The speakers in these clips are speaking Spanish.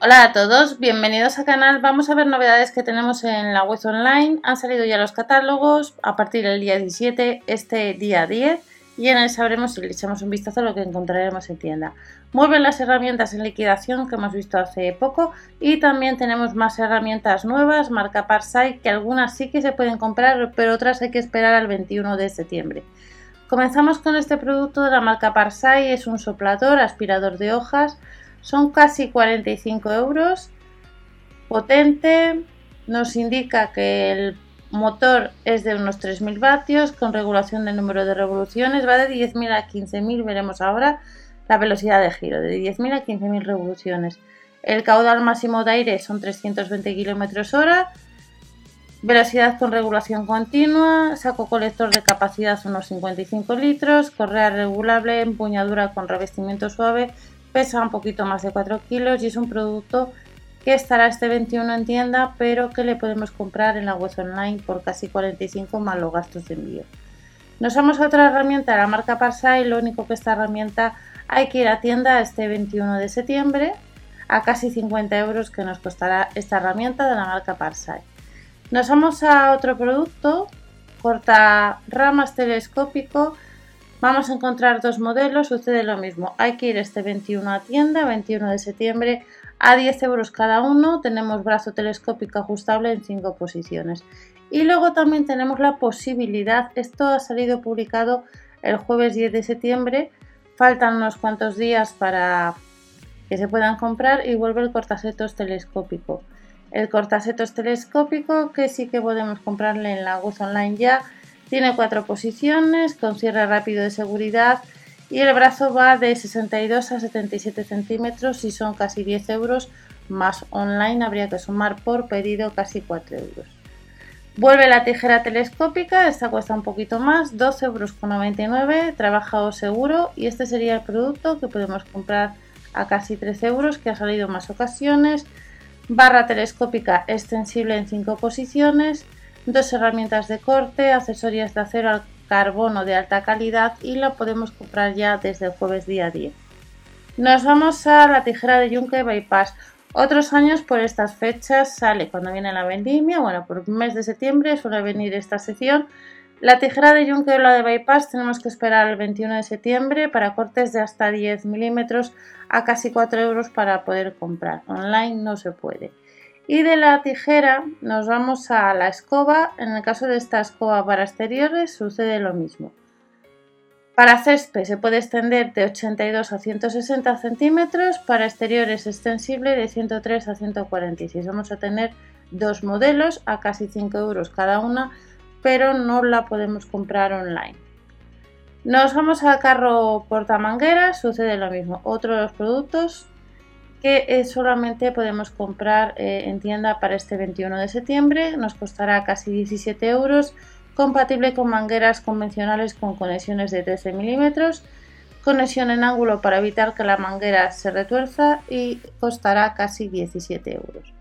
Hola a todos, bienvenidos al canal. Vamos a ver novedades que tenemos en la web online. Han salido ya los catálogos a partir del día 17, este día 10, y en él sabremos si le echamos un vistazo a lo que encontraremos en tienda. Mueven las herramientas en liquidación que hemos visto hace poco y también tenemos más herramientas nuevas, marca Parsai, que algunas sí que se pueden comprar, pero otras hay que esperar al 21 de septiembre. Comenzamos con este producto de la marca Parsai, es un soplador, aspirador de hojas, son casi 45 euros. Potente, nos indica que el motor es de unos 3.000 vatios con regulación del número de revoluciones, va de 10.000 a 15.000, veremos ahora la velocidad de giro, de 10.000 a 15.000 revoluciones. El caudal máximo de aire son 320 km hora, velocidad con regulación continua, saco colector de capacidad unos 55 litros, correa regulable, empuñadura con revestimiento suave, pesa un poquito más de 4 kilos y es un producto que estará este 21 en tienda pero que le podemos comprar en la web online por casi 45 más los gastos de envío. Nos vamos a otra herramienta de la marca Parsai, lo único que esta herramienta hay que ir a tienda este 21 de septiembre a casi 50 euros que nos costará esta herramienta de la marca Parsai. Nos vamos a otro producto, corta ramas telescópico Vamos a encontrar dos modelos, sucede lo mismo. Hay que ir este 21 a tienda, 21 de septiembre, a 10 euros cada uno. Tenemos brazo telescópico ajustable en 5 posiciones. Y luego también tenemos la posibilidad, esto ha salido publicado el jueves 10 de septiembre, faltan unos cuantos días para que se puedan comprar y vuelve el cortasetos telescópico. El cortasetos telescópico que sí que podemos comprarle en la web online ya tiene cuatro posiciones con cierre rápido de seguridad y el brazo va de 62 a 77 centímetros y son casi 10 euros más online habría que sumar por pedido casi 4 euros. Vuelve la tijera telescópica, esta cuesta un poquito más, 12,99 euros, trabajado seguro y este sería el producto que podemos comprar a casi 13 euros que ha salido en más ocasiones. Barra telescópica extensible en 5 posiciones, dos herramientas de corte, accesorios de acero al carbono de alta calidad y la podemos comprar ya desde el jueves día 10. Nos vamos a la tijera de Yunque Bypass. Otros años por estas fechas sale cuando viene la vendimia, bueno, por el mes de septiembre suele venir esta sección. La tijera de Yunque o la de Bypass tenemos que esperar el 21 de septiembre para cortes de hasta 10 milímetros a casi 4 euros para poder comprar. Online no se puede. Y de la tijera nos vamos a la escoba. En el caso de esta escoba para exteriores sucede lo mismo. Para césped se puede extender de 82 a 160 centímetros, para exteriores extensible de 103 a 146. Vamos a tener dos modelos a casi 5 euros cada una, pero no la podemos comprar online. Nos vamos al carro portamangueras, sucede lo mismo. Otro de los productos que eh, solamente podemos comprar eh, en tienda para este 21 de septiembre. Nos costará casi 17 euros, compatible con mangueras convencionales con conexiones de 13 milímetros, conexión en ángulo para evitar que la manguera se retuerza y costará casi 17 euros.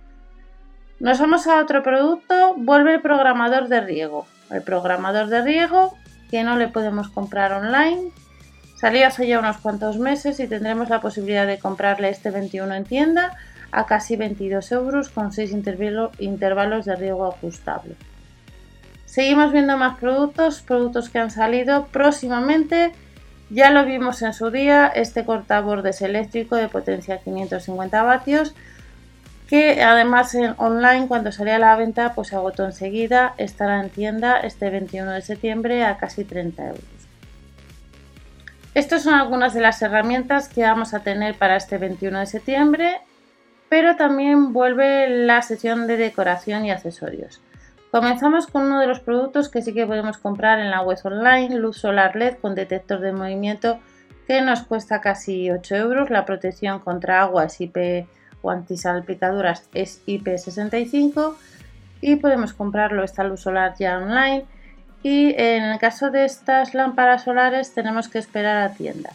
Nos vamos a otro producto, vuelve el programador de riego. El programador de riego que no le podemos comprar online, Salió hace ya unos cuantos meses y tendremos la posibilidad de comprarle este 21 en tienda a casi 22 euros con 6 intervalos de riego ajustable. Seguimos viendo más productos, productos que han salido próximamente. Ya lo vimos en su día, este cortabordes eléctrico de potencia 550 vatios que además en online cuando salía a la venta pues agotó enseguida, estará en tienda este 21 de septiembre a casi 30 euros. Estas son algunas de las herramientas que vamos a tener para este 21 de septiembre, pero también vuelve la sección de decoración y accesorios. Comenzamos con uno de los productos que sí que podemos comprar en la web online, luz solar LED con detector de movimiento que nos cuesta casi 8 euros. La protección contra agua es IP o antisalpicaduras es IP65 y podemos comprarlo esta luz solar ya online y en el caso de estas lámparas solares tenemos que esperar a tienda.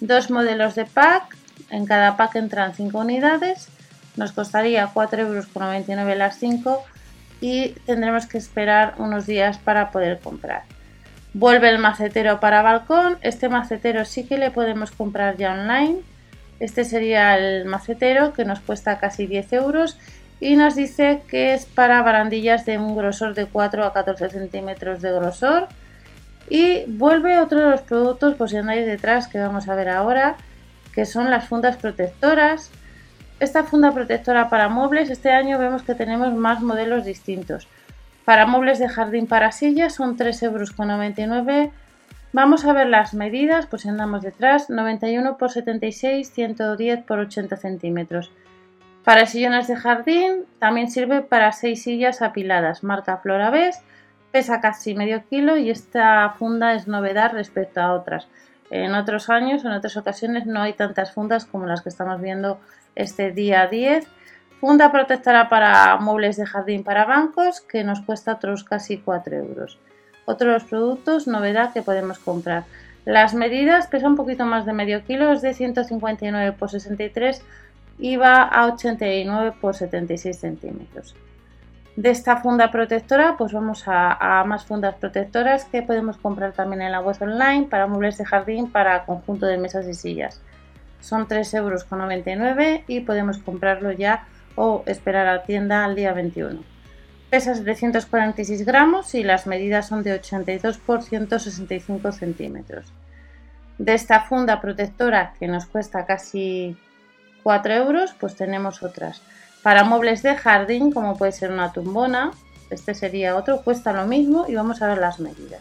Dos modelos de pack, en cada pack entran 5 unidades, nos costaría 4,99 euros las 5 y tendremos que esperar unos días para poder comprar. Vuelve el macetero para balcón, este macetero sí que le podemos comprar ya online. Este sería el macetero que nos cuesta casi 10 euros y nos dice que es para barandillas de un grosor de 4 a 14 centímetros de grosor. Y vuelve otro de los productos pues si andáis detrás que vamos a ver ahora que son las fundas protectoras. Esta funda protectora para muebles este año vemos que tenemos más modelos distintos. Para muebles de jardín para sillas son 3,99 euros Vamos a ver las medidas, pues si andamos detrás, 91 por 76, 110 por 80 centímetros. Para sillones de jardín también sirve para 6 sillas apiladas, marca Floraves, pesa casi medio kilo y esta funda es novedad respecto a otras. En otros años, en otras ocasiones, no hay tantas fundas como las que estamos viendo este día 10. Funda protectora para muebles de jardín para bancos que nos cuesta otros casi 4 euros. Otros productos, novedad que podemos comprar. Las medidas pesa un poquito más de medio kilo, es de 159 por 63 y va a 89 por 76 centímetros. De esta funda protectora, pues vamos a, más fundas protectoras que podemos comprar también en la web online para muebles de jardín para conjunto de mesas y sillas. Son 3,99 euros y podemos comprarlo ya o esperar a tienda al día 21. Pesa 746 gramos y las medidas son de 82 por 165 centímetros. De esta funda protectora que nos cuesta casi 4 euros, pues tenemos otras. Para muebles de jardín, como puede ser una tumbona, este sería otro, cuesta lo mismo y vamos a ver las medidas.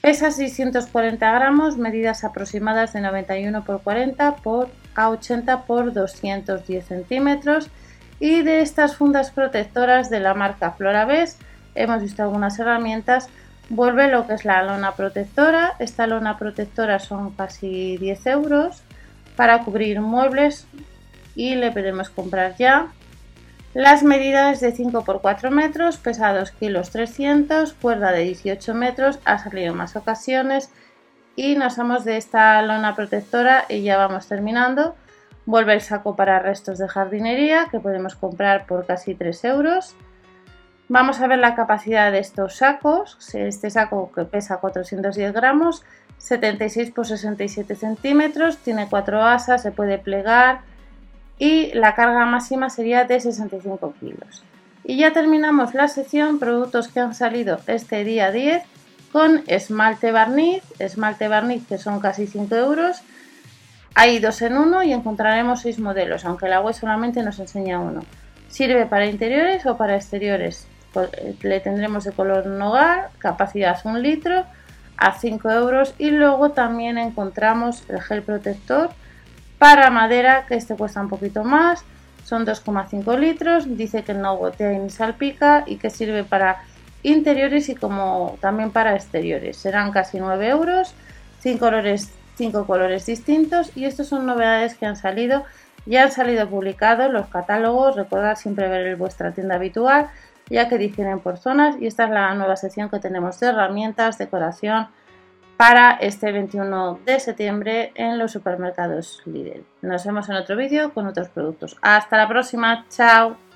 Pesa 640 gramos, medidas aproximadas de 91 por 40 por a 80 por 210 centímetros. Y de estas fundas protectoras de la marca Floraves, hemos visto algunas herramientas. Vuelve lo que es la lona protectora. Esta lona protectora son casi 10 euros para cubrir muebles y le podemos comprar ya. Las medidas de 5 por 4 metros, pesa 2 kilos 300, cuerda de 18 metros, ha salido más ocasiones y nos vamos de esta lona protectora y ya vamos terminando. Vuelve el saco para restos de jardinería que podemos comprar por casi 3 euros. Vamos a ver la capacidad de estos sacos. Este saco que pesa 410 gramos 76 por 67 centímetros, tiene cuatro asas, se puede plegar y la carga máxima sería de 65 kilos. Y ya terminamos la sección productos que han salido este día 10 con esmalte barniz, esmalte barniz que son casi 5 euros. Hay dos en uno y encontraremos seis modelos, aunque la web solamente nos enseña uno. Sirve para interiores o para exteriores. Le tendremos de color nogal, capacidad 1 litro a 5 euros. Y luego también encontramos el gel protector para madera que este cuesta un poquito más. Son 2,5 litros. Dice que no gotea ni salpica y que sirve para interiores y como también para exteriores. Serán casi 9 euros. 5 colores, 5 colores distintos. Y estas son novedades que han salido. Ya han salido publicados los catálogos. Recordad siempre ver vuestra tienda habitual ya que difieren por zonas y esta es la nueva sección que tenemos de herramientas, decoración para este 21 de septiembre en los supermercados Lidl. Nos vemos en otro vídeo con otros productos. Hasta la próxima, chao.